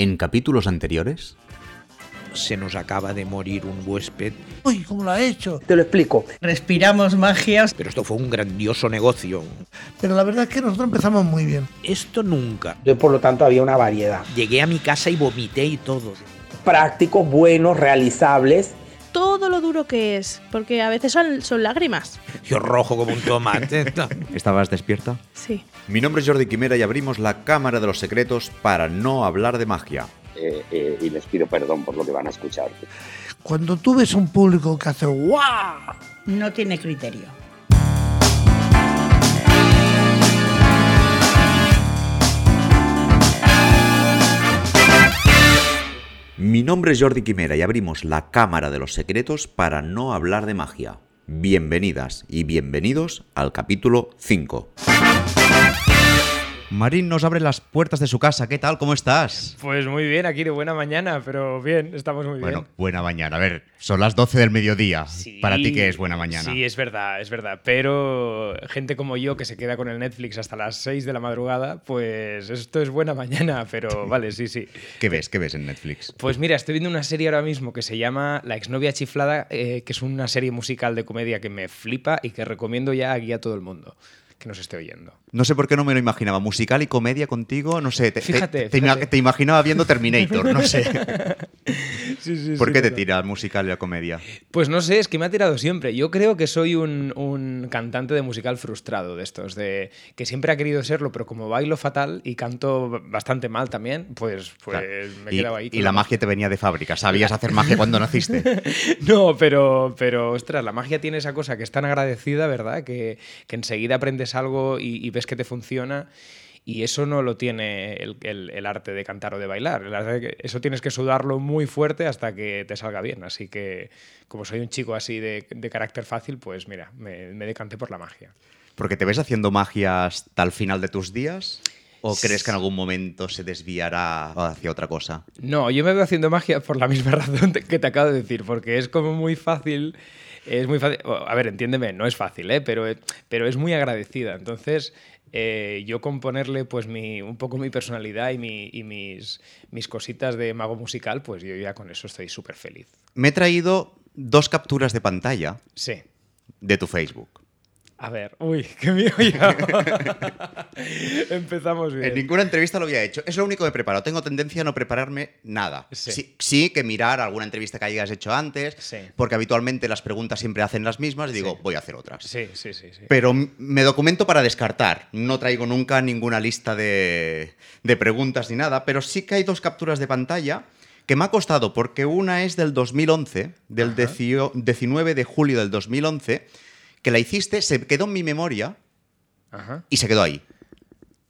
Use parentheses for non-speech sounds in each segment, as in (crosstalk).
En capítulos anteriores, Se nos acaba de morir un huésped, Uy, ¿cómo lo ha hecho? Te lo explico. Respiramos magias. pero esto fue un grandioso negocio. Pero la verdad es que nosotros empezamos muy bien. Esto nunca. Entonces, por lo tanto, había una variedad. Llegué a mi casa y vomité y todo. Prácticos, buenos, realizables. Todo lo duro que es, porque a veces son, son lágrimas. Yo rojo como un tomate. (laughs) ¿estabas despierta? Sí. Mi nombre es Jordi Quimera y abrimos la Cámara de los Secretos para no hablar de magia. eh, eh, y les pido perdón por lo que van a escuchar. Cuando tú ves un público que hace ¡guau! No tiene criterio. Mi nombre es Jordi Quimera y abrimos la Cámara de los Secretos para no hablar de magia. Bienvenidas y bienvenidos al capítulo 5. Marín nos abre las puertas de su casa. ¿Qué tal? ¿Cómo estás? Pues muy bien, aquí de buena mañana, pero bien, estamos muy Bueno, bien. buena mañana. A ver, son las 12 del mediodía. Sí, Para ti, ¿qué es buena mañana? Sí, es verdad, es verdad. Pero gente como yo que se queda con el Netflix hasta las 6 de la madrugada, pues esto es buena mañana, pero (laughs) vale, sí, sí. ¿Qué ves? ¿Qué ves en Netflix? Pues mira, estoy viendo una serie ahora mismo que se llama La exnovia chiflada, eh, que es una serie musical de comedia que me flipa y que recomiendo ya aquí a todo el mundo que nos esté oyendo. No sé por qué no me lo imaginaba. Musical y comedia contigo, no sé. Te, te- Fíjate, te, ima- fíjate. te imaginaba viendo Terminator, no sé. (laughs) Sí, sí, ¿Por sí, qué te tira el musical y la comedia? Pues no sé, es que me ha tirado siempre. Yo creo que soy un, un cantante de musical frustrado de estos, de que siempre ha querido serlo, pero como bailo fatal y canto bastante mal también, pues, pues Claro. me he quedado ahí. y la magia te venía de fábrica. ¿Sabías hacer magia cuando naciste? (laughs) No, pero, pero ostras, la magia tiene esa cosa que es tan agradecida, ¿verdad? Que, que enseguida aprendes algo y, y ves que te funciona. Y eso no lo tiene el, el- el arte de cantar o de bailar. De eso tienes que sudarlo muy fuerte hasta que te salga bien. Así que, como soy un chico así de, de carácter fácil, pues mira, me, me decanté por la magia. ¿Porque te ves haciendo magia hasta el final de tus días? ¿O crees que en algún momento se desviará hacia otra cosa? No, yo me veo haciendo magia por la misma (laughs) razón que te acabo de decir, porque es como muy fácil. Es muy fácil. A ver, entiéndeme, no es fácil, ¿eh? pero, pero es muy agradecida. Entonces, eh, yo con ponerle pues mi, un poco mi personalidad y, mi- y mis, mis cositas de mago musical, pues yo ya con eso estoy súper feliz. Me he traído dos capturas de pantalla Sí. de tu Facebook. A ver, uy, (laughs) qué mío ya. Empezamos bien. En ninguna entrevista lo había hecho. Es lo único que he preparado. Tengo tendencia a no prepararme nada. Sí. Sí, sí que mirar alguna entrevista que hayas hecho antes, Sí. porque habitualmente las preguntas siempre hacen las mismas y digo, voy a hacer otras. Sí, sí, sí. Pero me documento para descartar. No traigo nunca ninguna lista de, de preguntas ni nada, pero sí que hay dos capturas de pantalla que me ha costado, porque una es del 2011, del decio- 19 de julio del 2011, que la hiciste, se quedó en mi memoria Ajá. y se quedó ahí.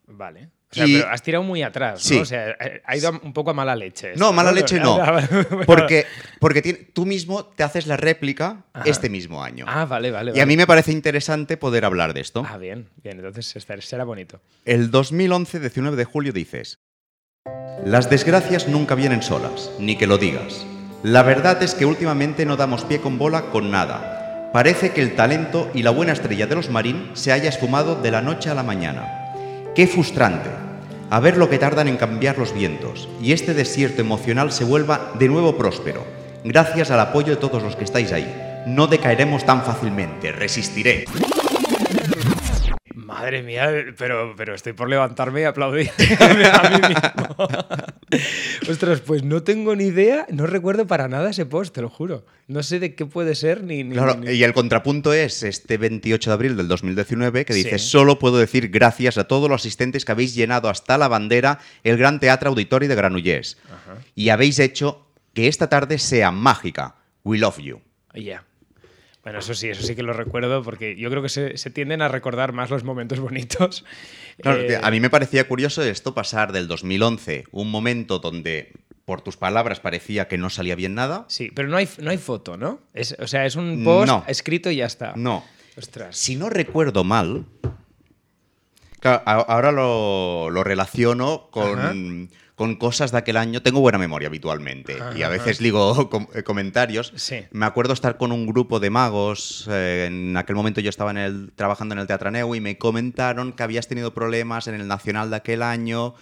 Vale. O sea, Y- pero has tirado muy atrás, Sí. ¿no? O sea, eh, ha ido un poco a mala leche. No, mala leche no. (laughs) Porque, porque tú mismo te haces la réplica este mismo año. Ah, vale, vale. y a mí me parece interesante poder hablar de esto. Ah, bien, bien. Entonces estar- será bonito. El 2011, 19 de julio, dices: Las desgracias nunca vienen solas, ni que lo digas. La verdad es que últimamente no damos pie con bola con nada. Parece que el talento y la buena estrella de los Marín se haya esfumado de la noche a la mañana. ¡Qué frustrante! A ver lo que tardan en cambiar los vientos y este desierto emocional se vuelva de nuevo próspero. Gracias al apoyo de todos los que estáis ahí. No decaeremos tan fácilmente, resistiré. Madre mía, pero, pero estoy por levantarme y aplaudir (laughs) a mí mismo. Ostras, pues no tengo ni idea, no recuerdo para nada ese post, te lo juro. No sé de qué puede ser ni. ni- Claro, ni- y el contrapunto es este 28 de abril del 2019 que dice, Sí. solo puedo decir gracias a todos los asistentes que habéis llenado hasta la bandera el Gran Teatro Auditori de Granollers y habéis hecho que esta tarde sea mágica. We love you. Ya. Bueno, eso sí, eso sí que lo recuerdo porque yo creo que se, se tienden a recordar más los momentos (laughs) bonitos. Eh, a mí me parecía curioso esto pasar del 2011, un momento donde por tus palabras parecía que no salía bien nada. Sí, pero no hay, no hay foto, ¿no? Es, o sea, es un post No. escrito y ya está. No. Ostras. Si no recuerdo mal, claro, ahora lo, lo relaciono con, con cosas de aquel año. Tengo buena memoria habitualmente y a Ajá. veces digo (laughs) com- eh, comentarios. Sí. Me acuerdo estar con un grupo de magos. eh, en aquel momento yo estaba en el, trabajando en el Teatraneu y me comentaron que habías tenido problemas en el Nacional de aquel año.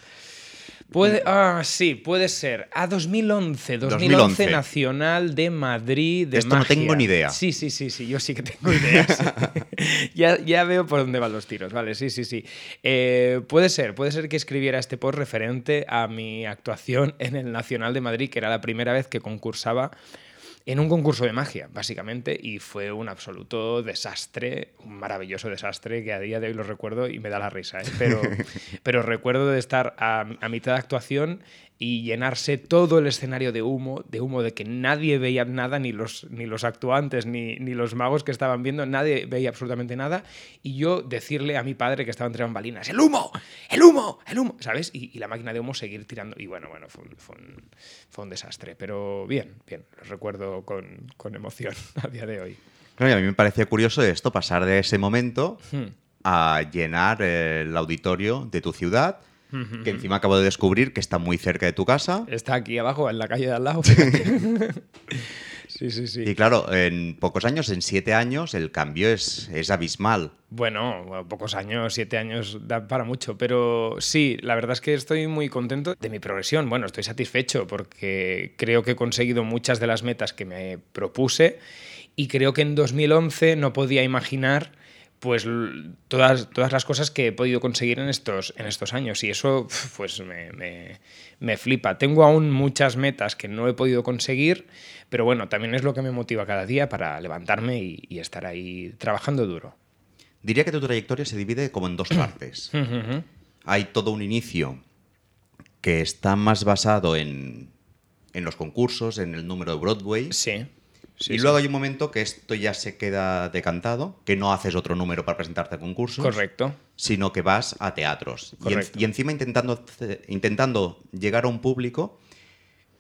Puede, ah, sí, puede ser. A 2011, 2011, 2011. Nacional de Madrid de Esto no tengo ni idea. Sí, sí, sí, sí, yo sí que tengo ideas. (laughs) ya, ya veo por dónde van los tiros, vale, sí, sí, sí. Eh, puede ser, puede ser que escribiera este post referente a mi actuación en el Nacional de Madrid, que era la primera vez que concursaba en un concurso de magia, básicamente, y fue un absoluto desastre, un maravilloso desastre que a día de hoy lo recuerdo y me da la risa, ¿eh? pero, (laughs) pero recuerdo de estar a, a mitad de actuación y llenarse todo el escenario de humo, de humo de que nadie veía nada, ni los, ni los actuantes, ni, ni los magos que estaban viendo, nadie veía absolutamente nada, y yo decirle a mi padre que estaba entre bambalinas, ¡el humo! ¡el humo! ¡el humo! ¿Sabes? Y, y la máquina de humo seguir tirando, y bueno, bueno, fue un, fue un, fue un desastre, pero bien, bien, lo recuerdo con, con emoción (laughs) a día de hoy. Claro, y a mí me parecía curioso esto, pasar de ese momento Hmm. a llenar eh, el auditorio de tu ciudad, que encima acabo de descubrir que está muy cerca de tu casa. Está aquí abajo, en la calle de al lado. (laughs) sí, sí, sí. Y claro, en pocos años, en siete años, el cambio es, es abismal. Bueno, bueno, pocos años, siete años, da para mucho, pero sí, la verdad es que estoy muy contento de mi progresión. Bueno, estoy satisfecho porque creo que he conseguido muchas de las metas que me propuse y creo que en 2011 no podía imaginar pues todas, todas las cosas que he podido conseguir en estos, en estos años y eso pues me, me- me flipa. Tengo aún muchas metas que no he podido conseguir, pero bueno, también es lo que me motiva cada día para levantarme y- y estar ahí trabajando duro. Diría que tu trayectoria se divide como en dos partes. (clears throat) Hay todo un inicio que está más basado en, en los concursos, en el número de Broadway. Sí. Sí, y sí. luego hay un momento que esto ya se queda decantado, que no haces otro número para presentarte a concursos. Correcto. Sino que vas a teatros. Y, en- Correcto. y encima intentando, intentando llegar a un público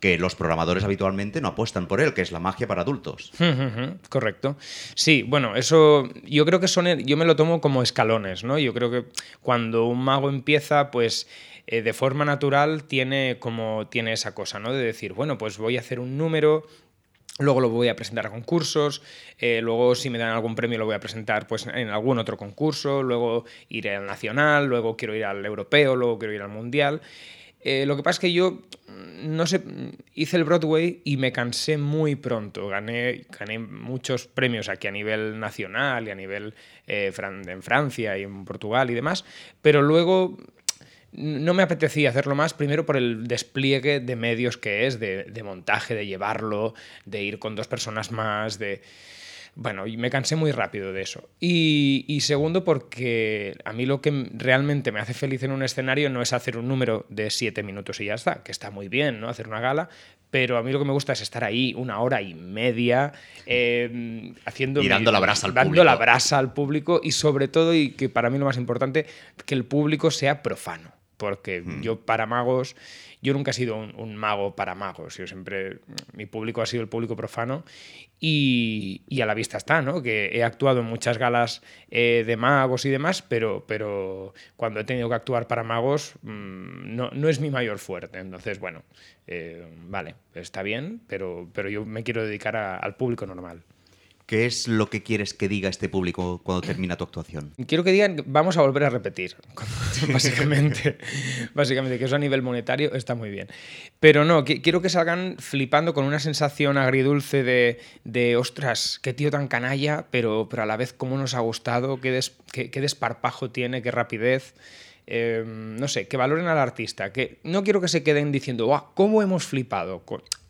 que los programadores habitualmente no apuestan por él, que es la magia para adultos. (laughs) Correcto. Sí, bueno, eso yo creo que son, yo me lo tomo como escalones, ¿no? Yo creo que cuando un mago empieza, pues eh, de forma natural tiene como tiene esa cosa, ¿no? De decir, bueno, pues voy a hacer un número, Luego lo voy a presentar a concursos, eh, luego si me dan algún premio lo voy a presentar pues, en algún otro concurso, luego iré al nacional, luego quiero ir al europeo, luego quiero ir al mundial. Eh, lo que pasa es que yo, mm, no sé, mm, hice el Broadway y me cansé muy pronto. Gané, gané muchos premios aquí a nivel nacional y a nivel eh, en Francia y en Portugal y demás, pero luego no me apetecía hacerlo más, primero por el despliegue de medios que es, de, de montaje, de llevarlo, de ir con dos personas más, de... Bueno, y me cansé muy rápido de eso. Y, y segundo, porque a mí lo que realmente me hace feliz en un escenario no es hacer un número de siete minutos y ya está, que está muy bien, ¿no? Hacer una gala, pero a mí lo que me gusta es estar ahí una hora y media eh, haciendo... Y dando la brasa al dando público. la brasa al público y sobre todo, y que para mí lo más importante, que el público sea profano. Porque Hmm. yo para magos, yo nunca he sido un, un mago para magos. Yo siempre, mi público ha sido el público profano y, y a la vista está, ¿no? Que he actuado en muchas galas eh, de magos y demás, pero, pero cuando he tenido que actuar para magos mm, no, no es mi mayor fuerte. Entonces, bueno, eh, vale, está bien, pero, pero yo me quiero dedicar a- al público normal. ¿Qué es lo que quieres que diga este público cuando termina tu actuación? Quiero que digan, vamos a volver a repetir, (laughs) básicamente. básicamente, que eso a nivel monetario está muy bien. Pero no, qui- quiero que salgan flipando con una sensación agridulce de, ostras, qué tío tan canalla, pero, pero a la vez cómo nos ha gustado, qué, des- qué- qué desparpajo tiene, qué rapidez. Eh, no sé, que valoren al artista. Que no quiero que se queden diciendo, "Buah, ¿cómo hemos flipado?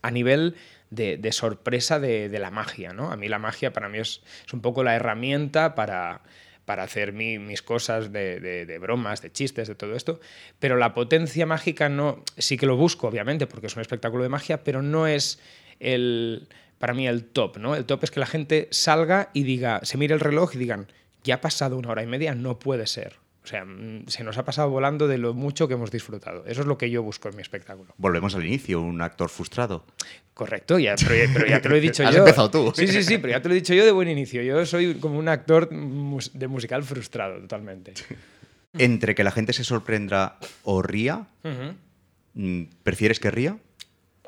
A nivel de, sorpresa de, la magia, ¿no? A mí la magia para mí es, es un poco la herramienta para, para hacer mi- mis cosas de, de- de bromas, de chistes, de todo esto. Pero la potencia mágica no. Sí que lo busco, obviamente, porque es un espectáculo de magia, pero no es el. Para mí el top, ¿no? El top es que la gente salga y diga, se mire el reloj y digan, ya ha pasado una hora y media, no puede ser. O sea, mm, se nos ha pasado volando de lo mucho que hemos disfrutado. Eso es lo que yo busco en mi espectáculo. Volvemos al inicio, un actor frustrado. Correcto, ya, pero, ya- pero ya te lo he (laughs) dicho Has yo. empezado tú. Sí, sí, sí, pero ya te lo he dicho yo de buen inicio. Yo soy como un actor de musical frustrado, totalmente. Entre que la gente se sorprenda o ría, mm, ¿prefieres que ría?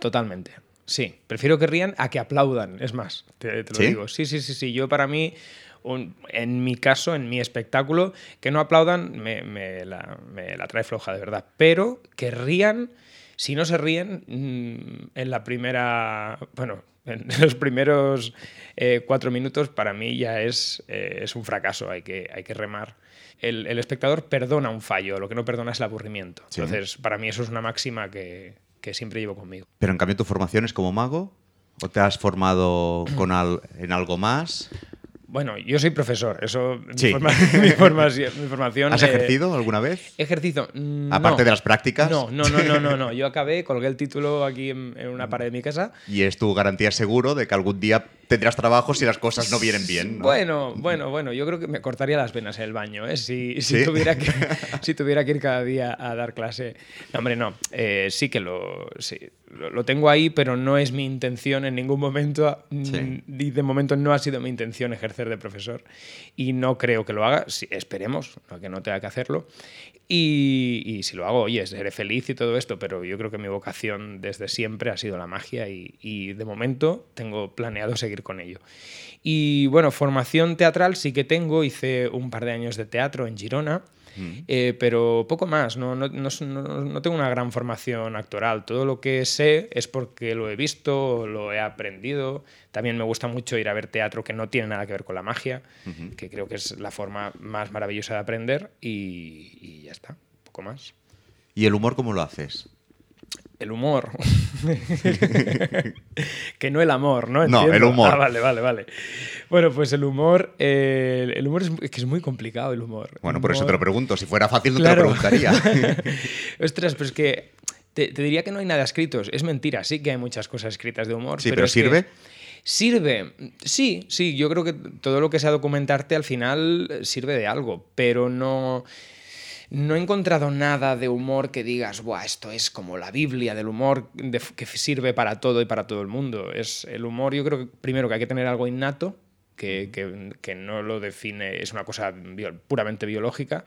Totalmente. Sí, prefiero que rían a que aplaudan, es más, te, te lo ¿Sí? digo. Sí, sí, sí, sí. Yo para mí, un- en mi caso, en mi espectáculo, que no aplaudan me, me la, me la trae floja, de verdad. Pero que rían, si no se ríen, mm, en la primera, bueno, en (laughs) los primeros eh, cuatro minutos para mí ya es, eh, es un fracaso, hay que, hay que remar. El, el espectador perdona un fallo, lo que no perdona es el aburrimiento. Sí. Entonces, para mí eso es una máxima que, que siempre llevo conmigo. Pero en cambio, ¿tu formación es como mago? ¿O te has formado con al- en algo más? Bueno, yo soy profesor, eso mi, Sí. forma- (laughs) mi formación, mi formación, ¿Has eh, ejercido alguna vez? Ejercicio. mm, Aparte no. de las prácticas. No, no, no, no, no, no. (laughs) Yo acabé, colgué el título aquí en, en una pared de mi casa. Y es tu garantía seguro de que algún día tendrás trabajo si las cosas no vienen bien. ¿no? Bueno, bueno, bueno, yo creo que me cortaría las venas en el baño, ¿eh? Si, si ¿Sí? tuviera, que, (laughs) si tuviera que ir cada día a dar clase. No, hombre, no. Eh, sí que lo, sí, lo, lo tengo ahí, pero no es mi intención en ningún momento. mm, Sí. Y de momento no ha sido mi intención ejercer de profesor. Y no creo que lo haga. Esperemos que no tenga que hacerlo. Y, si lo hago, oye, seré feliz y todo esto, pero yo creo que mi vocación desde siempre ha sido la magia y, y de momento tengo planeado seguir con ello. Y bueno, formación teatral sí que tengo, hice un par de años de teatro en Girona. Eh, pero poco más, no, no, no, no- tengo una gran formación actoral. Todo lo que sé es porque lo he visto, lo he aprendido. También me gusta mucho ir a ver teatro que no tiene nada que ver con la magia, que creo que es la forma más maravillosa de aprender y, y ya está, poco más. ¿Y el humor cómo lo haces? El humor. (laughs) que no el amor, ¿no? No, el humor. Ah, vale, vale, vale. Bueno, pues el humor. eh, el humor es, es que es muy complicado el humor. Bueno, El por eso te lo pregunto. Si fuera fácil, no Claro. te lo preguntaría. (laughs) Ostras, pero es que te, te diría que no hay nada escrito. Es mentira, sí que hay muchas cosas escritas de humor. Sí, pero que- ¿sirve? Sirve, sí, sí, yo creo que todo lo que sea documentarte al final eh, sirve de algo, pero no, no he encontrado nada de humor que digas, Buah, esto es como la Biblia del humor de- que sirve para todo y para todo el mundo. Es el humor, yo creo que primero que hay que tener algo innato, que, que- que no lo define, es una cosa bio- puramente biológica.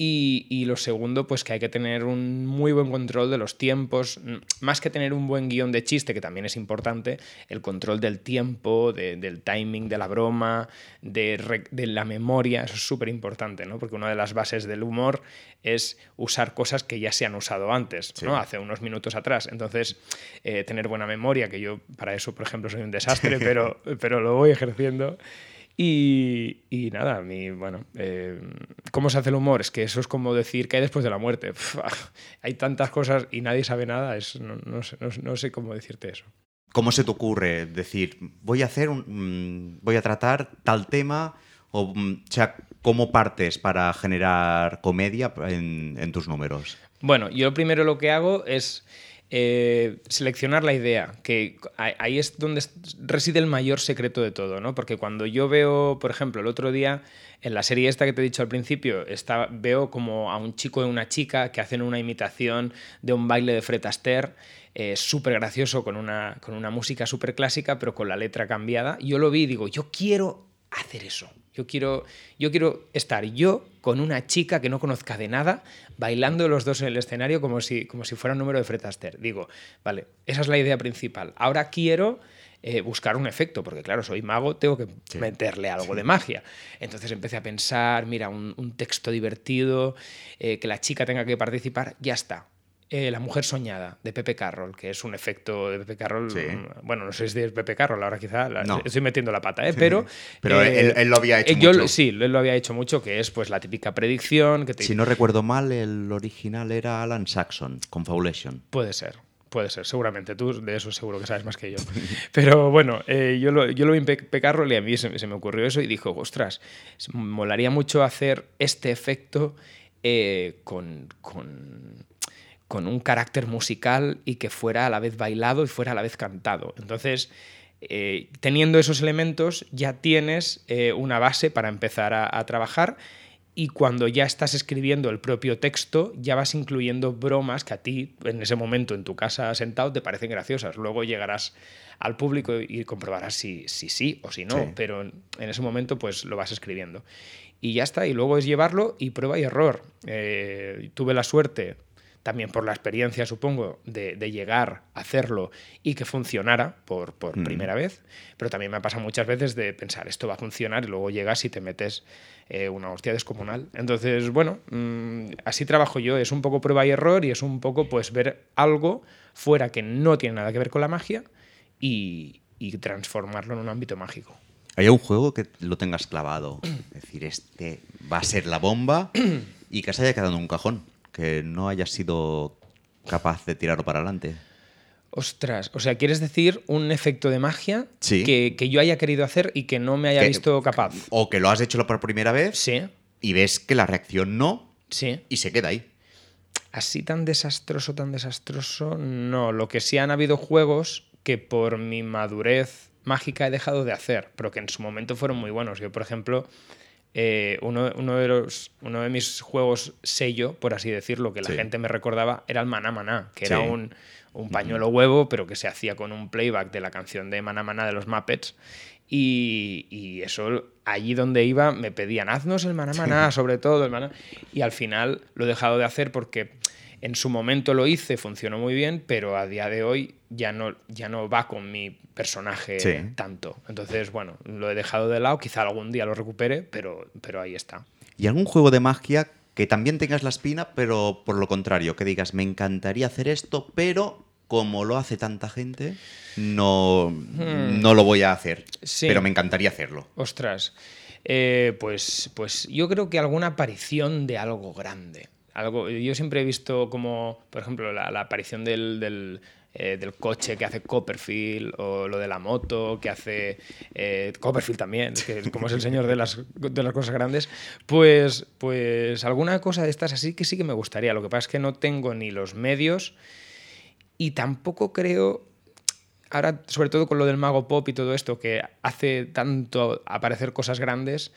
Y, y lo segundo, pues que hay que tener un muy buen control de los tiempos, más que tener un buen guion de chiste, que también es importante, el control del tiempo, de- del timing de la broma, de la memoria, eso es súper importante, ¿no? Porque una de las bases del humor es usar cosas que ya se han usado antes, ¿no? Hace unos minutos atrás. Entonces, eh, tener buena memoria, que yo para eso, por ejemplo, soy un desastre, (laughs) pero, pero lo voy ejerciendo. Y, y nada, mi, bueno, eh, ¿cómo se hace el humor? Es que eso es como decir que hay después de la muerte. (laughs) Pf, hay tantas cosas y nadie sabe nada, es, no, no sé, no- no sé cómo decirte eso. ¿Cómo se te ocurre decir, voy a hacer un, mm, voy a tratar tal tema? O, mm, o sea, ¿cómo partes para generar comedia en, en tus números? Bueno, yo primero lo que hago es eh, seleccionar la idea, que ahí- es donde reside el mayor secreto de todo, ¿no? Porque cuando yo veo, por ejemplo, el otro día, en la serie esta que te he dicho al principio, está, veo como a un chico y una chica que hacen una imitación de un baile de Fred Astaire, eh, súper gracioso, con una, con una música súper clásica, pero con la letra cambiada. Yo lo vi y digo, yo quiero hacer eso. Yo quiero, yo quiero estar yo con una chica que no conozca de nada, bailando los dos en el escenario como si, como si fuera un número de Fred Astaire. Digo, vale, esa es la idea principal. Ahora quiero eh, buscar un efecto, porque claro, soy mago, tengo que Sí. meterle algo de magia. Entonces empecé a pensar, mira, un, un texto divertido, eh, que la chica tenga que participar, ya está. Eh, la mujer soñada, de Pepe Carroll, que es un efecto de Pepe Carroll. Sí. Bueno, no sé si es Pepe Carroll, ahora quizá la- No. estoy metiendo la pata, ¿eh? pero. Pero eh, él, él lo había hecho eh, yo- mucho. Sí, él lo había hecho mucho, que es pues la típica predicción que te, Si no recuerdo mal, el original era Alan Saxon, Confabulation. Puede ser, puede ser, seguramente. Tú de eso seguro que sabes más que yo. (laughs) Pero bueno, eh, yo, lo, yo lo vi en Pe- Pecarroll y a mí se, se me ocurrió eso y dijo, ostras, molaría mucho hacer este efecto eh, con, con, con un carácter musical y que fuera a la vez bailado y fuera a la vez cantado. Entonces, eh, teniendo esos elementos, ya tienes eh, una base para empezar a, a trabajar y cuando ya estás escribiendo el propio texto, ya vas incluyendo bromas que a ti, en ese momento, en tu casa sentado, te parecen graciosas. Luego llegarás al público y comprobarás si si sí o si no, Sí. pero en, en ese momento pues lo vas escribiendo. Y ya está, y luego es llevarlo y prueba y error. Eh, tuve la suerte, también por la experiencia, supongo, de, de llegar a hacerlo y que funcionara por, por Mm. primera vez, pero también me ha pasado muchas veces de pensar, esto va a funcionar y luego llegas y te metes eh, una hostia descomunal. Entonces, bueno, mm, así trabajo yo, es un poco prueba y error y es un poco pues ver algo fuera que no tiene nada que ver con la magia y, y transformarlo en un ámbito mágico. ¿Hay un juego que lo tengas clavado? Es decir, este va a ser la bomba (clears throat) y que se haya quedado en un cajón, que no hayas sido capaz de tirarlo para adelante. Ostras, o sea, ¿quieres decir un efecto de magia Sí. que, que yo haya querido hacer y que no me haya Que- visto capaz? O que lo has hecho por primera vez Sí, y ves que la reacción no sí. y se queda ahí. Así tan desastroso, tan desastroso, no. Lo que sí han habido juegos que por mi madurez mágica he dejado de hacer, pero que en su momento fueron muy buenos. Yo, por ejemplo, eh, uno, uno de los, uno de mis juegos sello, por así decirlo, que la Sí. gente me recordaba, era el Maná Maná, que Sí. era un, un pañuelo huevo, pero que se hacía con un playback de la canción de Maná Maná de los Muppets. Y, y eso, allí donde iba, me pedían, haznos el Maná Maná, sobre todo el Maná. Y al final lo he dejado de hacer porque en su momento lo hice, funcionó muy bien, pero a día de hoy ya no, ya no va con mi personaje Sí. tanto. Entonces, bueno, lo he dejado de lado, quizá algún día lo recupere, pero, pero ahí está. ¿Y algún juego de magia que también tengas la espina, pero por lo contrario, que digas, me encantaría hacer esto, pero como lo hace tanta gente, no, no lo voy a hacer. Hmm. Sí. Pero me encantaría hacerlo. Ostras, eh, pues, pues yo creo que alguna aparición de algo grande. Algo, yo siempre he visto como, por ejemplo, la, aparición del, del, eh, del coche que hace Copperfield o lo de la moto que hace eh, Copperfield también, que como es el señor de las, de las cosas grandes, pues, pues alguna cosa de estas así que sí que me gustaría. Lo que pasa es que no tengo ni los medios y tampoco creo ahora, sobre todo con lo del mago pop y todo esto, que hace tanto aparecer cosas grandes,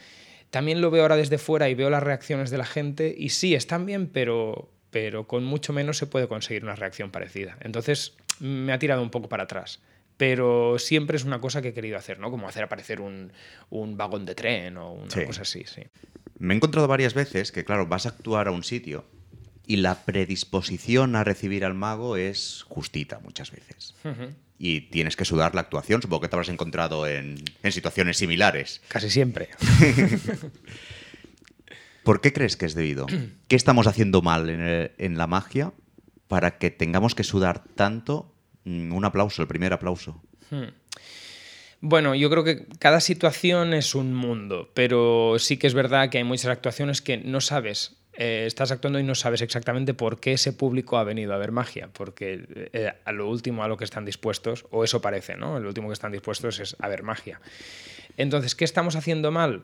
también lo veo ahora desde fuera y veo las reacciones de la gente y sí, están bien, pero, pero con mucho menos se puede conseguir una reacción parecida. Entonces me ha tirado un poco para atrás. Pero siempre es una cosa que he querido hacer, ¿no? Como hacer aparecer un, un vagón de tren o una Sí. cosa así, sí. Me he encontrado varias veces que, claro, vas a actuar a un sitio y la predisposición a recibir al mago es justita muchas veces. Y tienes que sudar la actuación. Supongo que te habrás encontrado en, en situaciones similares. Casi siempre. (laughs) ¿Por qué crees que es debido? ¿Qué estamos haciendo mal en, el- en la magia para que tengamos que sudar tanto? Mm, Un aplauso, el primer aplauso. Bueno, yo creo que cada situación es un mundo, pero sí que es verdad que hay muchas actuaciones que no sabes. Eh, estás actuando y no sabes exactamente por qué ese público ha venido a ver magia, porque eh, a lo último a lo que están dispuestos, o eso parece, ¿no? Lo último que están dispuestos es a ver magia. Entonces, ¿qué estamos haciendo mal?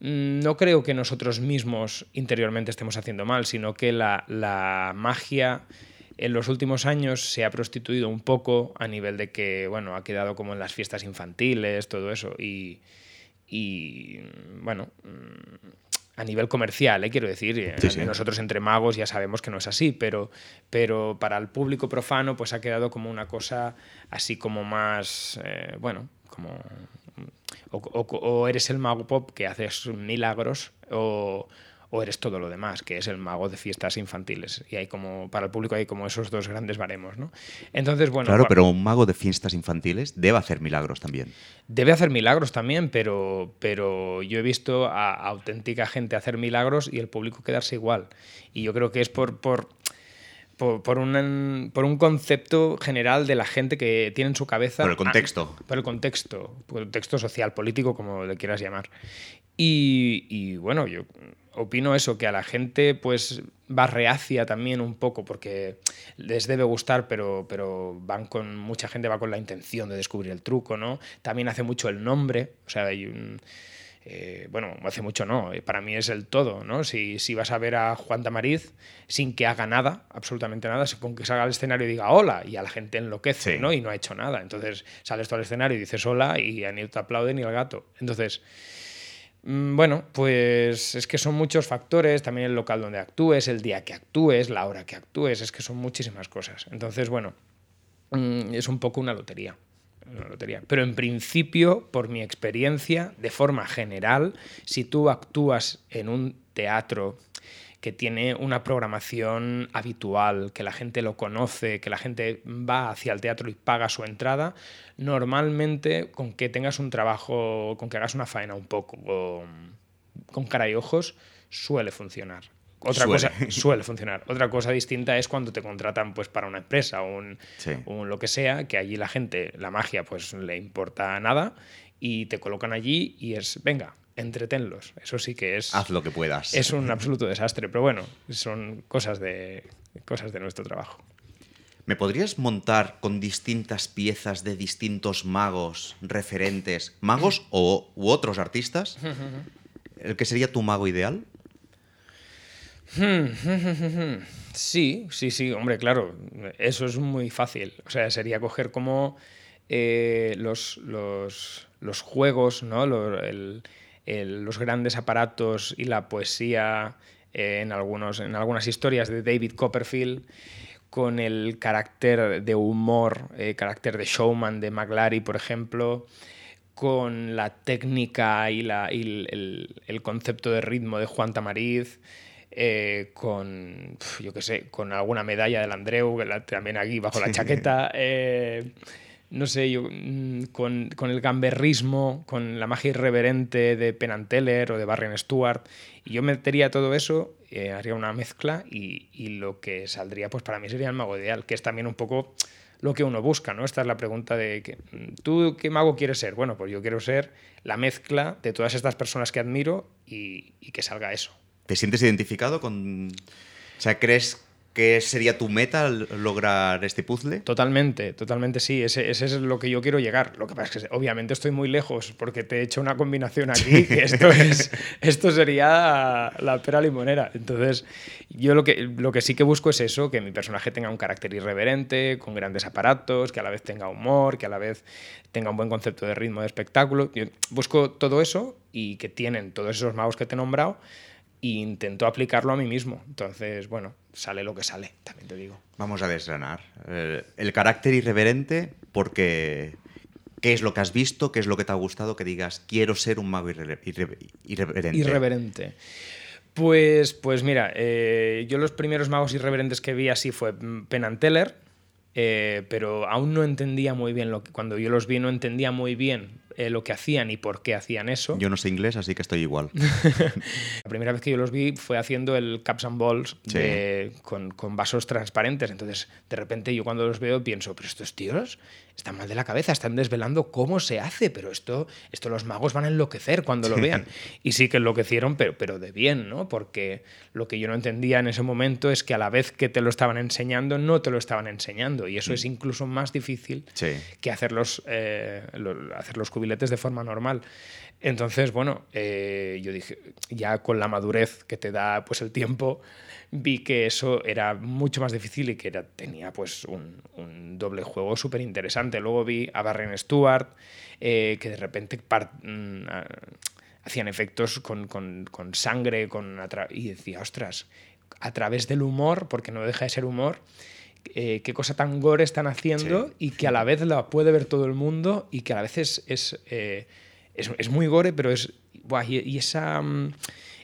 Mm, No creo que nosotros mismos interiormente estemos haciendo mal, sino que la, la magia en los últimos años se ha prostituido un poco a nivel de que, bueno, ha quedado como en las fiestas infantiles, todo eso. Y, y, bueno, mm, a nivel comercial, ¿eh? quiero decir, eh, Sí, sí. nosotros entre magos ya sabemos que no es así, pero, pero para el público profano pues ha quedado como una cosa así como más, eh, bueno, como... O, o- o eres el mago pop que haces milagros o, o eres todo lo demás, que es el mago de fiestas infantiles. Y hay como, para el público hay como esos dos grandes baremos, ¿no? Entonces, bueno, claro, pero un mago de fiestas infantiles debe hacer milagros también. Debe hacer milagros también, pero, pero yo he visto a, a auténtica gente hacer milagros y el público quedarse igual. Y yo creo que es por, por, por, por un, por un concepto general de la gente que tiene en su cabeza... Por el contexto. Ah, por el contexto, por el contexto social, político, como le quieras llamar. Y, y, bueno, yo opino eso, que a la gente pues va reacia también un poco porque les debe gustar, pero, pero van con mucha gente va con la intención de descubrir el truco, ¿no? También hace mucho el nombre, o sea, hay un... eh, bueno, hace mucho no, eh, para mí es el todo, ¿no? Si, si vas a ver a Juan Tamariz sin que haga nada, absolutamente nada, con que salga al escenario y diga hola, y a la gente enloquece, Sí. ¿no? Y no ha hecho nada. Entonces sales tú al escenario y dices hola y a ni te aplaude ni el gato. Entonces, bueno, pues es que son muchos factores, también el local donde actúes, el día que actúes, la hora que actúes, es que son muchísimas cosas. Entonces, bueno, mm, es un poco una lotería. una lotería. Pero en principio, por mi experiencia, de forma general, si tú actúas en un teatro que tiene una programación habitual, que la gente lo conoce, que la gente va hacia el teatro y paga su entrada, normalmente con que tengas un trabajo, con que hagas una faena un poco con, con cara y ojos, suele funcionar. Otra Suele. cosa (laughs) suele funcionar. Otra cosa distinta es cuando te contratan pues para una empresa o un, Sí. un lo que sea, que allí la gente, la magia, pues le importa nada y te colocan allí y es, venga, entretenlos. Eso sí que es, Haz lo que puedas. es un absoluto desastre, pero bueno, son cosas de, cosas de nuestro trabajo. ¿Me podrías montar con distintas piezas de distintos magos referentes, magos o, u otros artistas? ¿El que sería tu mago ideal? (laughs) Sí, sí, sí, hombre, claro, eso es muy fácil. O sea, sería coger como eh, los, los, los juegos, ¿no? El- el- los grandes aparatos y la poesía eh, en, algunos, en algunas historias de David Copperfield con el carácter de humor, eh, carácter de showman de McLary, por ejemplo, con la técnica y, la, y el, el- el concepto de ritmo de Juan Tamariz, eh, con, yo qué sé, con alguna medalla del Andreu, que la- también aquí bajo la chaqueta, eh, no sé, yo, mm, con, con el gamberrismo, con la magia irreverente de Penn Teller o de Barry Stewart, y yo metería todo eso, eh, haría una mezcla y, y lo que saldría, pues para mí sería el mago ideal, que es también un poco lo que uno busca, ¿no? Esta es la pregunta de, que, ¿tú qué mago quieres ser? Bueno, pues yo quiero ser la mezcla de todas estas personas que admiro y, y que salga eso. ¿Te sientes identificado con... O sea, ¿crees que sería tu meta lograr este puzzle? Totalmente, totalmente sí. Ese, ese es lo que yo quiero llegar. Lo que pasa es que obviamente estoy muy lejos porque te he hecho una combinación aquí que esto, es, (laughs) esto sería la pera limonera. Entonces, yo lo que, lo que sí que busco es eso, que mi personaje tenga un carácter irreverente, con grandes aparatos, que a la vez tenga humor, que a la vez tenga un buen concepto de ritmo de espectáculo. Yo busco todo eso y que tienen todos esos magos que te he nombrado e intento aplicarlo a mí mismo. Entonces, bueno, sale lo que sale, también te digo. Vamos a desgranar. Eh, el carácter irreverente, porque... ¿Qué es lo que has visto? ¿Qué es lo que te ha gustado? Que digas, quiero ser un mago irre- irre- irreverente. Irreverente. Pues, pues mira, eh, yo los primeros magos irreverentes que vi así fue mm, Penn and Teller, eh, pero aún no entendía muy bien lo que, cuando yo los vi no entendía muy bien eh, lo que hacían y por qué hacían eso. Yo no sé inglés, así que estoy igual. (laughs) La primera vez que yo los vi fue haciendo el Caps and Balls Sí. de- con, con vasos transparentes. Entonces, de repente yo cuando los veo pienso, pero estos tíos están mal de la cabeza, están desvelando cómo se hace, pero esto, esto los magos van a enloquecer cuando lo vean. Y sí que enloquecieron, pero, pero de bien, ¿no? Porque lo que yo no entendía en ese momento es que a la vez que te lo estaban enseñando, no te lo estaban enseñando. Y eso es incluso más difícil Sí. que hacer los, eh, lo- hacer los de forma normal. Entonces, bueno, eh, yo dije, ya con la madurez que te da pues, el tiempo, vi que eso era mucho más difícil y que era, tenía pues un, doble juego súper interesante. Luego vi a Barren Stewart, eh, que de repente mm, hacían efectos con, con- con sangre, con y decía, ostras, a través del humor, porque no deja de ser humor, eh, qué cosa tan gore están haciendo Sí. y que a la vez la puede ver todo el mundo y que a la vez es, es, eh, es- es muy gore, pero es... buah, y, y esa, mm,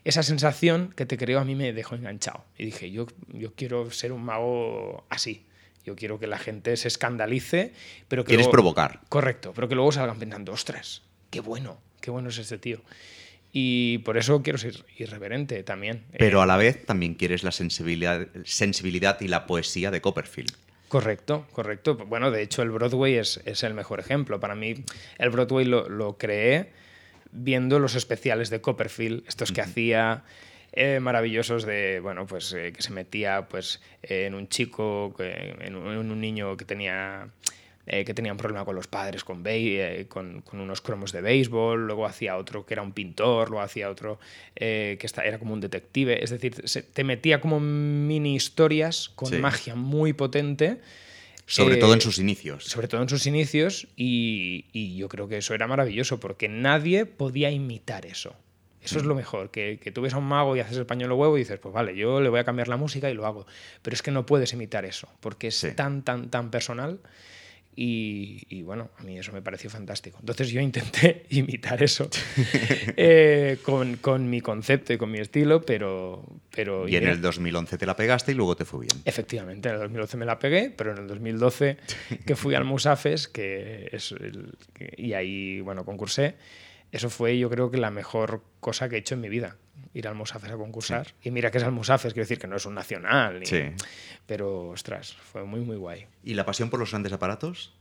esa sensación que te creo a mí me dejó enganchado. Y dije, yo, yo quiero ser un mago así. Yo quiero que la gente se escandalice, pero que... Quieres luego- provocar. Correcto, pero que luego salgan pensando, ostras, qué bueno, qué bueno es este tío. Y por eso quiero ser irreverente también. Pero Eh, a la vez también quieres la sensibilidad, sensibilidad y la poesía de Copperfield. Correcto, correcto. Bueno, de hecho el Broadway es, es el mejor ejemplo. Para mí el Broadway lo, lo creé viendo los especiales de Copperfield, estos que hacía eh, maravillosos de, bueno, pues eh, que se metía pues en un chico, que- en un, en un niño que tenía... eh, que tenía un problema con los padres, con, eh, con, con unos cromos de béisbol, luego hacía otro que era un pintor, luego hacía otro eh, que esta- era como un detective, es decir, se- te metía como mini historias con Sí. magia muy potente. Sobre eh, todo en sus inicios. sobre todo en sus inicios, y, y yo creo que eso era maravilloso, porque nadie podía imitar eso. Eso es lo mejor, que, que tú ves a un mago y haces el pañuelo huevo y dices, pues vale, yo le voy a cambiar la música y lo hago. Pero es que no puedes imitar eso, porque es Sí. tan, tan, tan personal Y, y, bueno, a mí eso me pareció fantástico. Entonces yo intenté (laughs) imitar eso (laughs) eh, con, con, mi concepto y con mi estilo, pero... pero y en el 2011 te la pegaste y luego te fue bien. Efectivamente, en el 2011 me la pegué, pero en el 2012 (laughs) que fui al Musafes, que es el, y ahí, bueno, concursé, eso fue yo creo que la mejor cosa que he hecho en mi vida ir al Musafes a concursar. Sí. Y mira que es al Musafes, quiero decir que no es un nacional. Ni, sí. Pero, ostras, fue muy, muy guay. ¿Y la pasión por los grandes aparatos?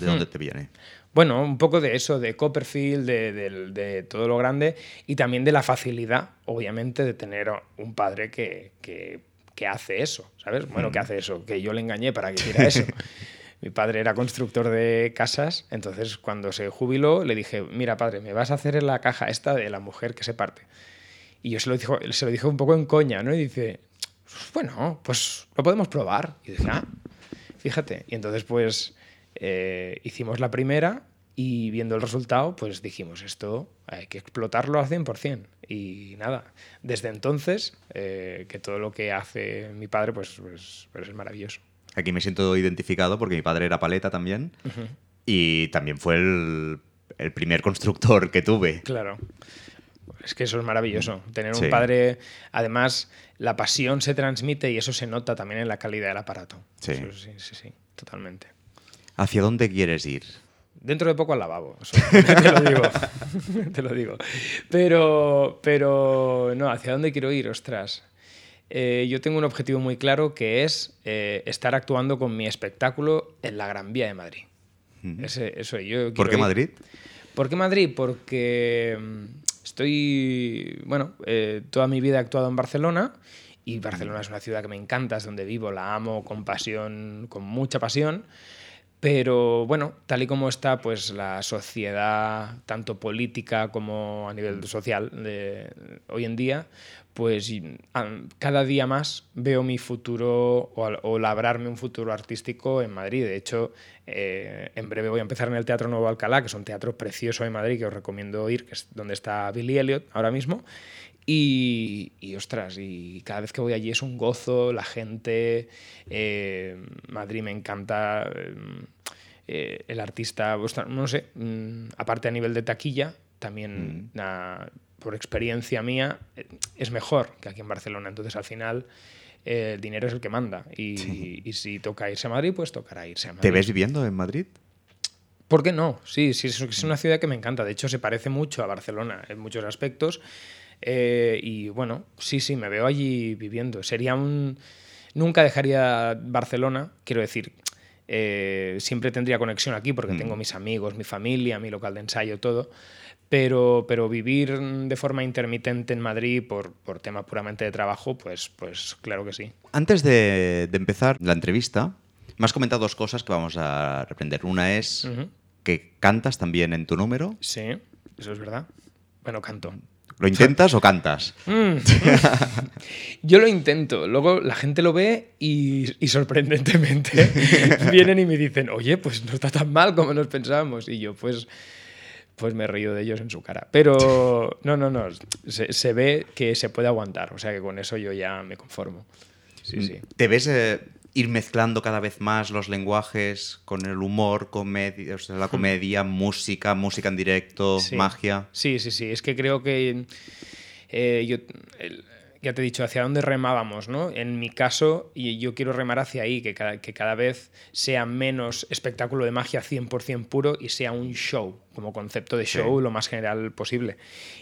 ¿De dónde Hmm. te viene? Bueno, un poco de eso, de Copperfield, de, de, de, todo lo grande y también de la facilidad, obviamente, de tener un padre que, que, que hace eso, ¿sabes? Bueno, que hace eso, que yo le engañé para que hiciera eso. (laughs) Mi padre era constructor de casas, entonces cuando se jubiló le dije, mira padre, me vas a hacer en la caja esta de la mujer que se parte. Y yo se lo, dijo, se lo dije un poco en coña, ¿no? Y dice, bueno, pues lo podemos probar. Y dije, ah, fíjate. Y entonces, pues, eh, hicimos la primera y viendo el resultado, pues dijimos, esto hay que explotarlo al 100%. Y nada, desde entonces, eh, que todo lo que hace mi padre, pues, pues, pues, es maravilloso. Aquí me siento identificado porque mi padre era paleta también uh -huh. y también fue el, el primer constructor que tuve. Claro. Es que eso es maravilloso. Tener un padre, además, la pasión se transmite y eso se nota también en la calidad del aparato. Sí, eso, sí, sí, sí, totalmente. ¿Hacia dónde quieres ir? Dentro de poco al lavabo, eso, (laughs) te lo digo. (laughs) te lo digo. Pero, pero, no, ¿hacia dónde quiero ir? Ostras. Eh, yo tengo un objetivo muy claro que es eh, estar actuando con mi espectáculo en la Gran Vía de Madrid. Uh -huh. Ese, eso, yo ¿Por qué ir. Madrid? ¿Por qué Madrid? Porque mm, estoy, bueno, eh, toda mi vida he actuado en Barcelona y Barcelona es una ciudad que me encanta, es donde vivo, la amo con pasión, con mucha pasión. Pero bueno, tal y como está pues la sociedad, tanto política como a nivel social de hoy en día, pues cada día más veo mi futuro o, o labrarme un futuro artístico en Madrid. De hecho, eh, en breve voy a empezar en el Teatro Nuevo Alcalá, que es un teatro precioso en Madrid que os recomiendo ir, que es donde está Billy Elliot ahora mismo. Y, y, ostras, y cada vez que voy allí es un gozo, la gente, eh, Madrid me encanta, eh, el artista, ostras, no sé, mmm, aparte a nivel de taquilla, también mm. na, por experiencia mía, eh, es mejor que aquí en Barcelona. Entonces al final eh, el dinero es el que manda. Y, sí. y, si toca irse a Madrid, pues tocará irse a Madrid. ¿Te ves viviendo en Madrid? ¿Por qué no? Sí, sí, es una ciudad que me encanta. De hecho, se parece mucho a Barcelona en muchos aspectos. Eh, y bueno, sí, sí, me veo allí viviendo. Sería un... Nunca dejaría Barcelona, quiero decir, eh, siempre tendría conexión aquí porque mm. tengo mis amigos, mi familia, mi local de ensayo, todo. Pero, pero vivir de forma intermitente en Madrid por, por tema puramente de trabajo, pues, pues claro que sí. Antes de, de, empezar la entrevista, me has comentado dos cosas que vamos a reprender. Una es uh -huh. que cantas también en tu número. Sí, eso es verdad. Bueno, canto. ¿Lo intentas o cantas? (laughs) Mm. Yo lo intento. Luego la gente lo ve y, y, sorprendentemente (laughs) vienen y me dicen, oye, pues no está tan mal como nos pensábamos. Y yo, pues, pues me río de ellos en su cara. Pero (laughs) no, no, no. Se, se ve que se puede aguantar. O sea que con eso yo ya me conformo. Sí, sí. ¿Te ves eh, ir mezclando cada vez más los lenguajes con el humor, comedia, o sea, la comedia, música, música en directo, sí. magia? Sí, sí, sí. Es que creo que eh, yo, el, ya te he dicho, hacia dónde remábamos, ¿no? En mi caso, y yo quiero remar hacia ahí, que cada, que cada vez sea menos espectáculo de magia 100% puro y sea un show, como concepto de show Sí. lo más general posible.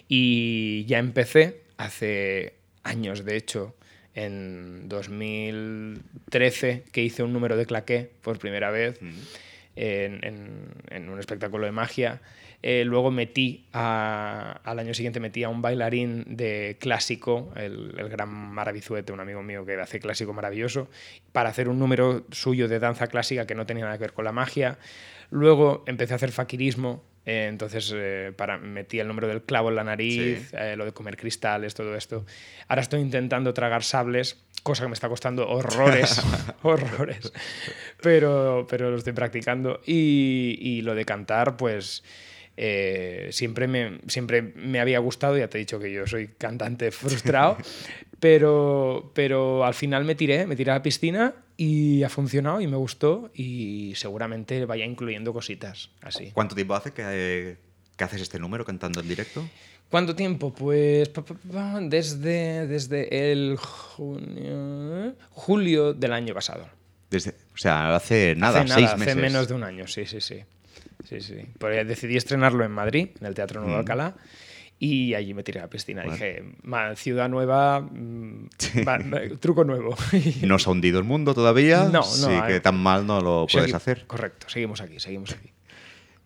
Y ya empecé hace años, de hecho, en 2013, que hice un número de claqué por primera vez Mm. En, en- en un espectáculo de magia. Eh, luego metí, a- al año siguiente metí a un bailarín de clásico, el, el gran Maravizuete, un amigo mío que hace clásico maravilloso, para hacer un número suyo de danza clásica que no tenía nada que ver con la magia. Luego empecé a hacer faquirismo, eh, entonces eh, para, metí el número del clavo en la nariz, Sí. eh, lo de comer cristales, todo esto. Ahora estoy intentando tragar sables, cosa que me está costando horrores, (laughs) horrores, pero, pero lo estoy practicando. Y, y lo de cantar, pues eh, siempre, me, siempre me había gustado, ya te he dicho que yo soy cantante (laughs) frustrado, pero, pero al final me tiré, me tiré a la piscina y ha funcionado y me gustó y seguramente vaya incluyendo cositas así. ¿Cuánto tiempo hace que, que haces este número cantando en directo? ¿Cuánto tiempo? Pues pa, pa, pa, desde, desde el junio, julio del año pasado. Desde, o sea, hace nada, hace seis nada, meses. Hace menos de un año, sí, sí, sí. sí, sí. Porque decidí estrenarlo en Madrid, en el Teatro Nuevo Mm. Alcalá, y allí me tiré a la piscina. Dije, "Ma, ciudad nueva, mm, truco nuevo. (laughs) ¿No se ha hundido el mundo todavía? No, no, Sí, a que tan mal no lo puedes hacer. Correcto, seguimos aquí, seguimos aquí.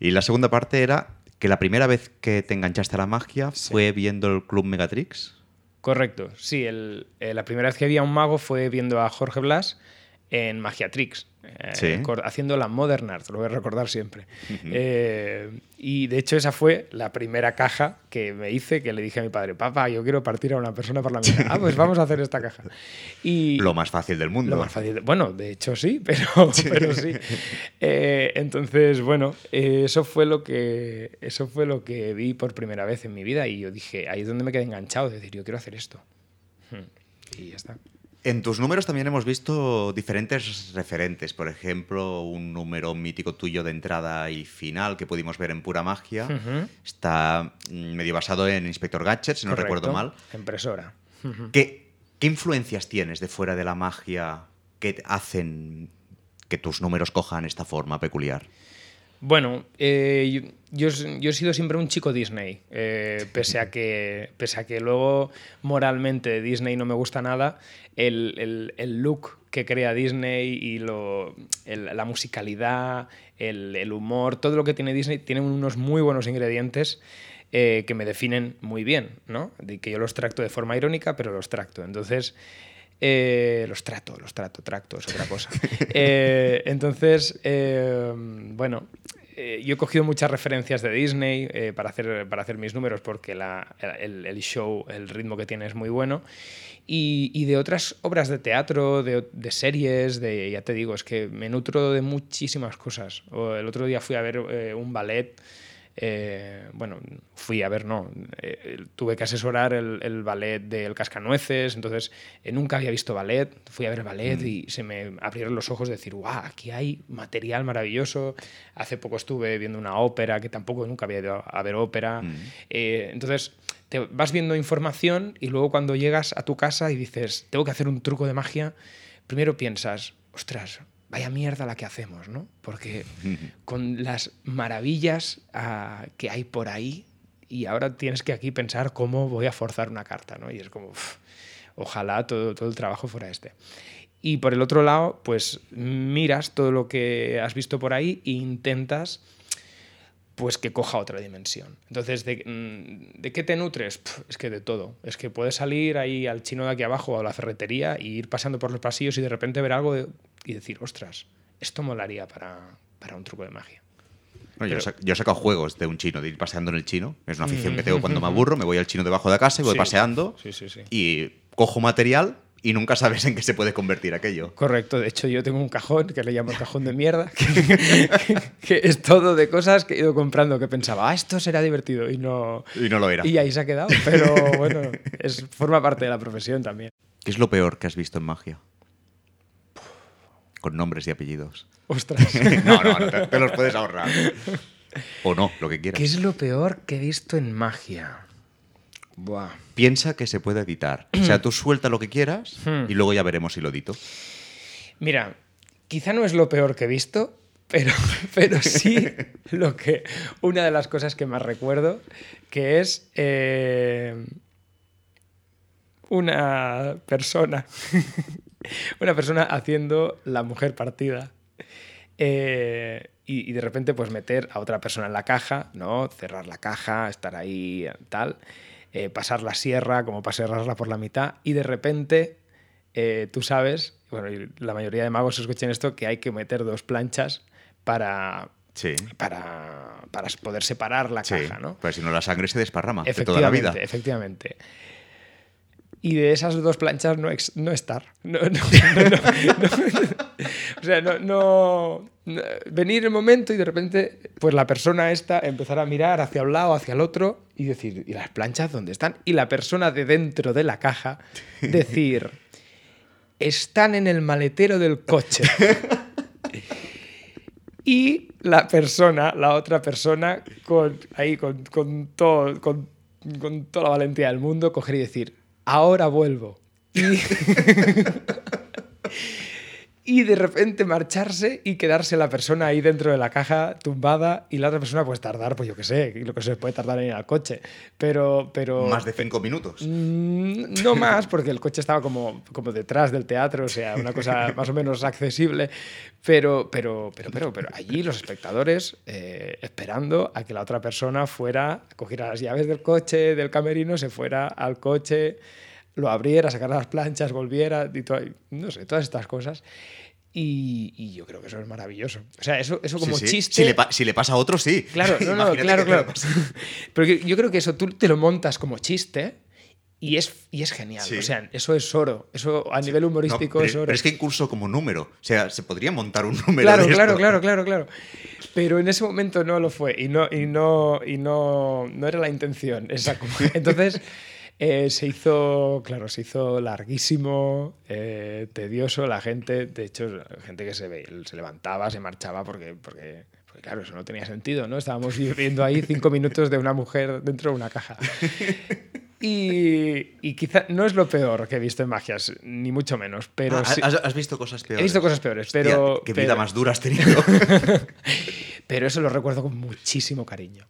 Y la segunda parte era que la primera vez que te enganchaste a la magia fue viendo el Club Megatrix. Correcto, sí. el- eh, la primera vez que vi a un mago fue viendo a Jorge Blas en Magiatrix, eh, Sí. haciendo la Modern Art, lo voy a recordar siempre. Eh, y de hecho esa fue la primera caja que me hice, que le dije a mi padre, papá, yo quiero partir a una persona por la mitad. ah, pues vamos a hacer esta caja. Y, Lo más fácil del mundo. lo más fácil. Bueno, de hecho sí, (laughs) pero, pero sí. Eh, entonces, bueno, eso fue lo que eso fue lo que vi por primera vez en mi vida y yo dije, ahí es donde me quedé enganchado, de decir, yo quiero hacer esto. Hmm. Y ya está. En tus números también hemos visto diferentes referentes. Por ejemplo, un número mítico tuyo de entrada y final que pudimos ver en Pura Magia. Está mm, medio basado en Inspector Gadget, si no Correcto. recuerdo mal. Impresora. ¿Qué, ¿Qué influencias tienes de fuera de la magia que hacen que tus números cojan esta forma peculiar? Bueno, eh, yo, he sido siempre un chico Disney, eh, pese, a que, pese a que luego moralmente Disney no me gusta nada, el, el- el look que crea Disney y lo, la musicalidad, el, el humor, todo lo que tiene Disney tiene unos muy buenos ingredientes eh, que me definen muy bien, ¿no? De que yo los tracto de forma irónica, pero los tracto. Entonces, eh, los trato, los trato, tracto es otra cosa. Eh, (laughs) entonces, eh, bueno, yo he cogido muchas referencias de Disney eh, para, hacer, para hacer mis números porque la- el, el show, el ritmo que tiene es muy bueno. Y, y de otras obras de teatro, de, de series, de, ya te digo, es que me nutro de muchísimas cosas. El otro día fui a ver eh, un ballet. Eh, bueno, fui a ver, no, eh, tuve que asesorar el, el ballet del Cascanueces, entonces eh, nunca había visto ballet, fui a ver ballet y se me abrieron los ojos de decir, guau, aquí hay material maravilloso. Hace poco estuve viendo una ópera, que tampoco nunca había ido a ver ópera. Eh, entonces, te vas viendo información y luego cuando llegas a tu casa y dices, tengo que hacer un truco de magia, primero piensas, ostras, vaya mierda la que hacemos, ¿no? Porque (laughs) con las maravillas ah, que hay por ahí y ahora tienes que aquí pensar cómo voy a forzar una carta, ¿no? Y es como, uf, ojalá todo, todo el trabajo fuera este. Y por el otro lado, pues miras todo lo que has visto por ahí e intentas pues que coja otra dimensión. Entonces, ¿de, mm, ¿de qué te nutres? Es que de todo. Es que puedes salir ahí al chino de aquí abajo o a la ferretería y ir pasando por los pasillos y de repente ver algo de- y decir, ostras, esto molaría para, para un truco de magia. Bueno, yo, Pero- he sac- yo he sacado juegos de un chino, de ir paseando en el chino. Es una afición que tengo cuando me aburro, me voy al chino debajo de casa y voy Sí. paseando Sí, sí, sí. y cojo material y nunca sabes en qué se puede convertir aquello. Correcto, de hecho yo tengo un cajón que le llamo el cajón de mierda, (laughs) que, que es todo de cosas que he ido comprando que pensaba, ah, esto será divertido y no... Y no lo era. Y ahí se ha quedado, pero bueno, es, forma parte de la profesión también. ¿Qué es lo peor que has visto en magia? Con nombres y apellidos. Ostras. (laughs) no, no, no, te, te los puedes ahorrar. O no, lo que quieras. ¿Qué es lo peor que he visto en magia? Buah. Piensa que se puede editar. O sea, tú suelta lo que quieras Hmm. y luego ya veremos si lo edito. Mira, quizá no es lo peor que he visto, pero, (laughs) pero sí lo que, una de las cosas que más recuerdo, que es eh, una persona, (laughs) una persona haciendo la mujer partida. eh, y, y de repente, pues meter a otra persona en la caja, ¿no? Cerrar la caja, estar ahí, tal. Eh, pasar la sierra, como para cerrarla por la mitad. Y de repente, eh, tú sabes, bueno, la mayoría de magos escuchen esto, que hay que meter dos planchas para, Sí. para, para poder separar la Sí, caja, ¿no? Pues si no, la sangre se desparrama de toda la vida. Efectivamente. Y de esas dos planchas no, ex- no estar. No. (laughs) O sea, no, no, no- Venir el momento y de repente, pues la persona esta empezar a mirar hacia un lado, hacia el otro y decir, ¿y las planchas dónde están? Y la persona de dentro de la caja (laughs) decir, están en el maletero del coche. Y la persona, la otra persona, con, ahí con, con todo, con, con toda la valentía del mundo, coger y decir, ahora vuelvo. Y, (laughs) y de repente marcharse y quedarse la persona ahí dentro de la caja tumbada y la otra persona pues tardar, pues yo qué sé, lo que se puede tardar en ir al coche. Pero, pero Más de cinco minutos. Mm, No más, porque el coche estaba como, como detrás del teatro, o sea, una cosa (laughs) más o menos accesible, pero, pero, pero, pero, pero allí los espectadores eh, esperando a que la otra persona fuera, cogiera las llaves del coche, del camerino, se fuera al coche, lo abriera, sacara las planchas, volviera, y to- no sé, todas estas cosas. Y, y yo creo que eso es maravilloso. O sea, eso, eso como Sí, sí. chiste... Si le, pa- si le pasa a otro, sí. Claro, no, no, Imagínate claro, claro. (laughs) Pero yo creo que eso tú te lo montas como chiste y es, y es genial. Sí. O sea, eso es oro. Eso a nivel No, humorístico pero, es oro. pero es que incluso como número. O sea, se podría montar un número. Claro, de claro, esto. claro, claro, claro. Pero en ese momento no lo fue y no, y no, y no, no era la intención. Esa, como- (laughs) entonces eh, se hizo, claro, se hizo larguísimo, eh, tedioso. La gente, de hecho, gente que se, ve, se levantaba, se marchaba porque, porque, porque, claro, eso no tenía sentido, ¿no? Estábamos viviendo ahí cinco minutos de una mujer dentro de una caja. (laughs) Y, y quizá no es lo peor que he visto en magias, ni mucho menos, pero Ah, sí- has, has visto cosas peores. he visto cosas peores, Hostia, pero... qué vida pero- más dura has tenido. (laughs) pero eso lo recuerdo con muchísimo cariño.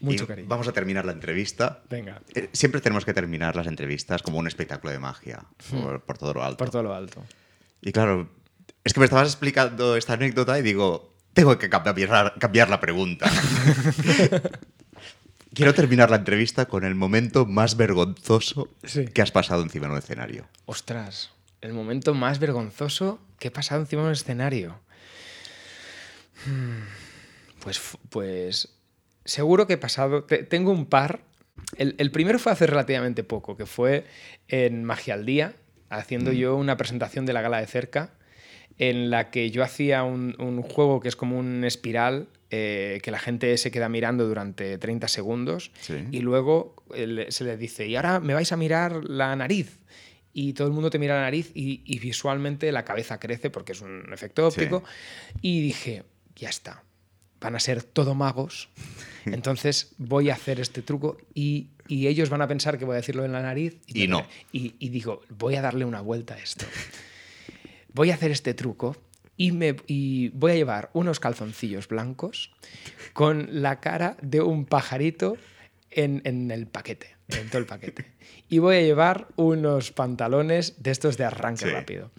Mucho Y cariño. Vamos a terminar la entrevista. Venga, Eh, Siempre tenemos que terminar las entrevistas como un espectáculo de magia, por, por todo lo alto. Hmm. por todo lo alto. Y claro, es que me estabas explicando esta anécdota y digo, tengo que cambiar, cambiar la pregunta. (laughs) Quiero terminar la entrevista con el momento más vergonzoso Sí. que has pasado encima de un escenario. Ostras, el momento más vergonzoso que he pasado encima de un escenario. Hmm, Pues, pues seguro que he pasado. te- tengo un par. El, el primero fue hace relativamente poco, que fue en Magia al Día, haciendo yo una presentación de la gala de cerca, en la que yo hacía un, un juego que es como un espiral, eh, que la gente se queda mirando durante 30 segundos Sí. y luego eh, se le dice, y ahora me vais a mirar la nariz. Y todo el mundo te mira la nariz y, y visualmente la cabeza crece porque es un efecto óptico. Y dije, ya está, van a ser todo magos. (laughs) Entonces voy a hacer este truco y, y ellos van a pensar que voy a decirlo en la nariz. Y no. Y, y digo, voy a darle una vuelta a esto. Voy a hacer este truco y, me, y voy a llevar unos calzoncillos blancos con la cara de un pajarito en, en el paquete, en todo el paquete. Y voy a llevar unos pantalones de estos de arranque Sí. rápido,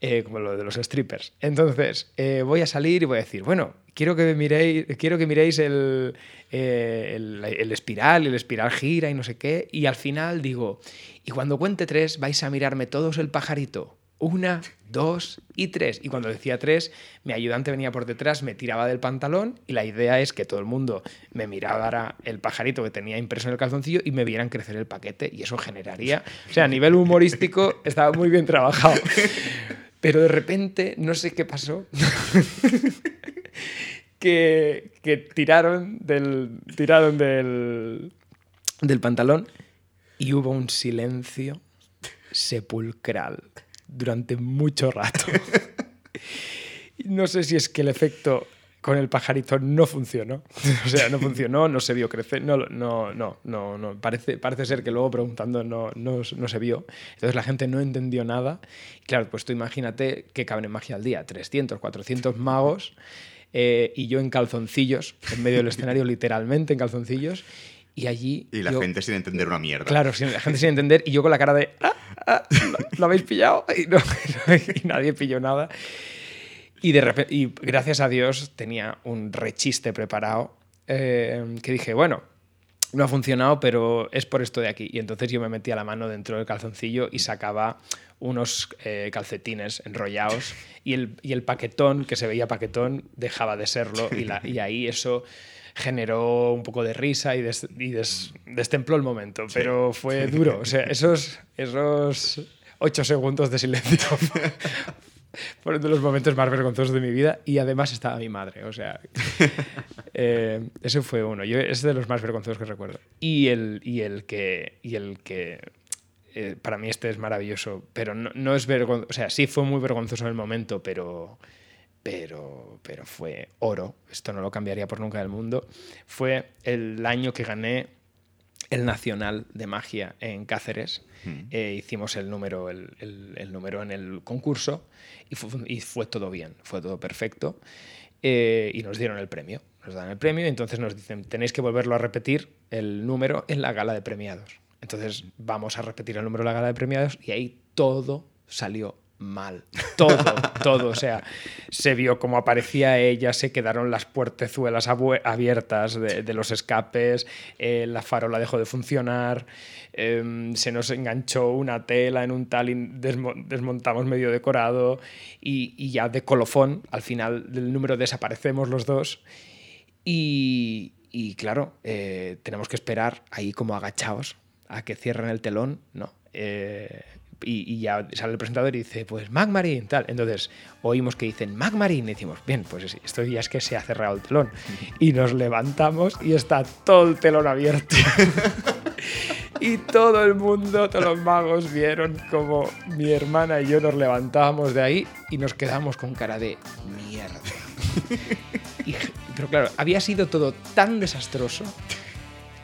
eh, como lo de los strippers. Entonces, eh, voy a salir y voy a decir, bueno, quiero que miréis, quiero que miréis el, eh, el, el espiral, el espiral gira y no sé qué. Y al final digo, y cuando cuente tres, vais a mirarme todos el pajarito. Una, dos y tres. Y cuando decía tres, mi ayudante venía por detrás, me tiraba del pantalón y la idea es que todo el mundo me mirara el pajarito que tenía impreso en el calzoncillo y me vieran crecer el paquete y eso generaría... O sea, a nivel humorístico estaba muy bien trabajado. (laughs) Pero de repente, no sé qué pasó, (laughs) que, que tiraron del, tiraron del, del pantalón y hubo un silencio sepulcral durante mucho rato. (laughs) No sé si es que el efecto con el pajarito no funcionó. (laughs) O sea, no funcionó, no se vio crecer. No, no, no, no, no. Parece, parece ser que luego preguntando no, no, no se vio. Entonces la gente no entendió nada. Y claro, pues tú imagínate que caben en magia al día 300, 400 magos eh, y yo en calzoncillos, en medio del escenario, (laughs) literalmente en calzoncillos. Y allí. Y la yo- gente sin entender una mierda. Claro, la gente sin entender y yo con la cara de "Ah, ah, ¿lo, lo habéis pillado? Y, no- (laughs) y nadie pilló nada. Y, de repente, y gracias a Dios tenía un rechiste preparado eh, que dije, bueno, no ha funcionado, pero es por esto de aquí. Y entonces yo me metía la mano dentro del calzoncillo y sacaba unos eh, calcetines enrollados y el, y el paquetón, que se veía paquetón, dejaba de serlo. Y, la- y ahí eso generó un poco de risa y, des- y des- destempló el momento. Pero fue duro. O sea, esos, esos ocho segundos de silencio (laughs) (laughs) Fueron de los momentos más vergonzosos de mi vida y además estaba mi madre, o sea... (laughs) eh, ese fue uno, yo, es de los más vergonzosos que recuerdo. Y el, y el que... Y el que eh, para mí este es maravilloso, pero no, no es vergonzoso, o sea, sí fue muy vergonzoso en el momento, pero, pero, pero fue oro, esto no lo cambiaría por nunca del mundo, fue el año que gané el Nacional de Magia en Cáceres. Eh, hicimos el número, el, el- el número en el concurso y fue, y fue todo bien, fue todo perfecto. Eh, y nos dieron el premio. Nos dan el premio y entonces nos dicen, tenéis que volverlo a repetir el número en la gala de premiados. Entonces vamos a repetir el número de la gala de premiados y ahí todo salió mal. Todo, todo. O sea, se vio cómo aparecía ella, se quedaron las puertezuelas abiertas de, los escapes, eh, la farola dejó de funcionar, em, se nos enganchó una tela en un tal desmontamos medio decorado y, y ya de colofón, al final del número desaparecemos los dos. Y, y claro, eh, tenemos que esperar ahí como agachados a que cierren el telón, ¿no? Eh, y, y ya sale el presentador y dice, pues Magmarin, tal. Entonces oímos que dicen Magmarin y decimos, bien, pues esto ya es que se ha cerrado el telón. (laughs) Y nos levantamos y está todo el telón abierto. (laughs) y todo el mundo, todos los magos vieron como mi hermana y yo nos levantábamos de ahí y nos quedamos con cara de mierda. (laughs) Y- pero claro, había sido todo tan desastroso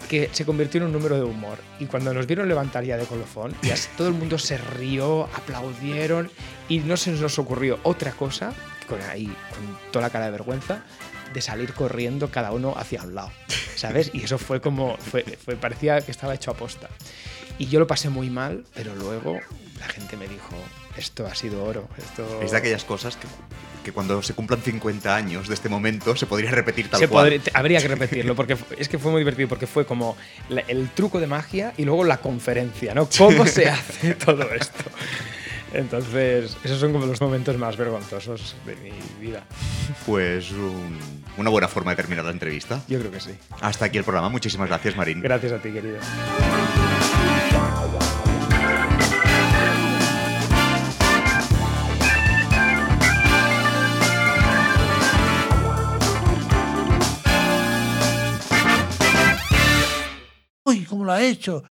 que se convirtió en un número de humor. Y cuando nos vieron levantar ya de colofón, ya todo el mundo se rió, aplaudieron y no se nos ocurrió otra cosa, con ahí, con toda la cara de vergüenza, de salir corriendo cada uno hacia un lado, ¿sabes? Y eso fue como, fue, parecía que estaba hecho a posta. Y yo lo pasé muy mal, pero luego la gente me dijo, esto ha sido oro, esto... Es de aquellas cosas que, que cuando se cumplan 50 años de este momento se podría repetir tal Se cual. podría- te- habría que repetirlo, porque es que fue muy divertido, porque fue como la- el truco de magia y luego la conferencia, ¿no? ¿Cómo se (laughs) hace todo esto? Entonces, esos son como los momentos más vergonzosos de mi vida. Pues un- una buena forma de terminar la entrevista. Yo creo que sí. Hasta aquí el programa. Muchísimas gracias, Marín. Gracias a ti, querido. Uy, ¿cómo lo ha hecho?